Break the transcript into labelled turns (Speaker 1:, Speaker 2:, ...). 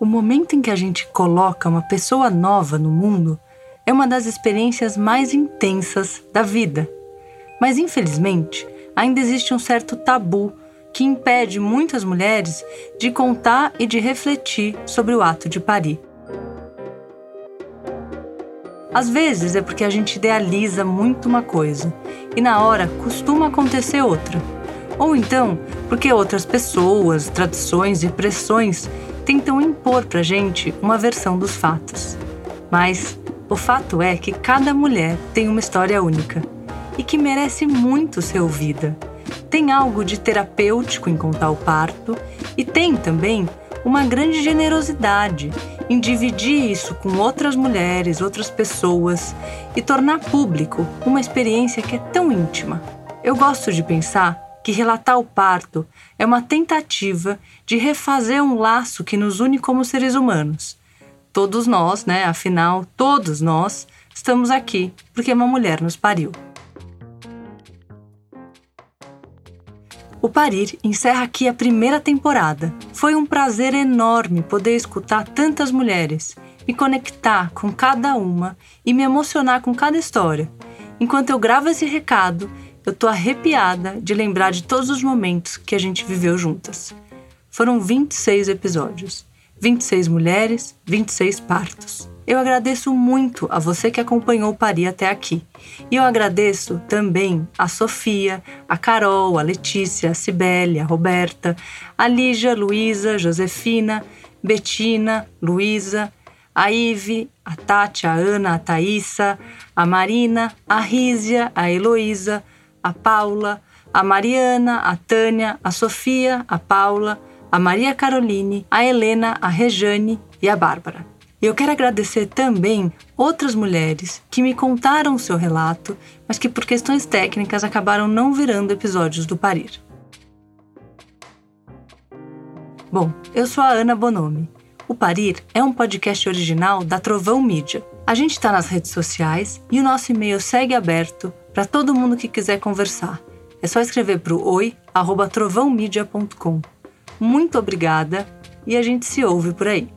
Speaker 1: O momento em que a gente coloca uma pessoa nova no mundo é uma das experiências mais intensas da vida. Mas infelizmente, ainda existe um certo tabu que impede muitas mulheres de contar e de refletir sobre o ato de parir. Às vezes é porque a gente idealiza muito uma coisa e na hora costuma acontecer outra. Ou então porque outras pessoas, tradições e pressões tentam impor pra gente uma versão dos fatos. Mas o fato é que cada mulher tem uma história única e que merece muito ser ouvida. Tem algo de terapêutico em contar o parto e tem também uma grande generosidade em dividir isso com outras mulheres, outras pessoas e tornar público uma experiência que é tão íntima. Eu gosto de pensar que relatar o parto é uma tentativa de refazer um laço que nos une como seres humanos. Todos nós, né? Afinal, todos nós estamos aqui porque uma mulher nos pariu. O Parir encerra aqui a primeira temporada. Foi um prazer enorme poder escutar tantas mulheres, me conectar com cada uma e me emocionar com cada história. Enquanto eu gravo esse recado, eu tô arrepiada de lembrar de todos os momentos que a gente viveu juntas. Foram 26 episódios, 26 mulheres, 26 partos. Eu agradeço muito a você que acompanhou o Pari até aqui. E eu agradeço também a Sofia, a Carol, a Letícia, a Cibele, a Roberta, a Lígia, Luísa, Josefina, Betina, Luísa, a Ive, a Tati, a Ana, a Thaísa, a Marina, a Rízia, a Heloísa, a Paula, a Mariana, a Tânia, a Sofia, a Paula, a Maria Caroline, a Helena, a Rejane e a Bárbara. E eu quero agradecer também outras mulheres que me contaram o seu relato, mas que por questões técnicas acabaram não virando episódios do Parir. Bom, eu sou a Ana Bonomi. O Parir é um podcast original da Trovão Mídia. A gente está nas redes sociais e o nosso e-mail segue aberto para todo mundo que quiser conversar. É só escrever para o oi@trovãomedia.com. Muito obrigada e a gente se ouve por aí.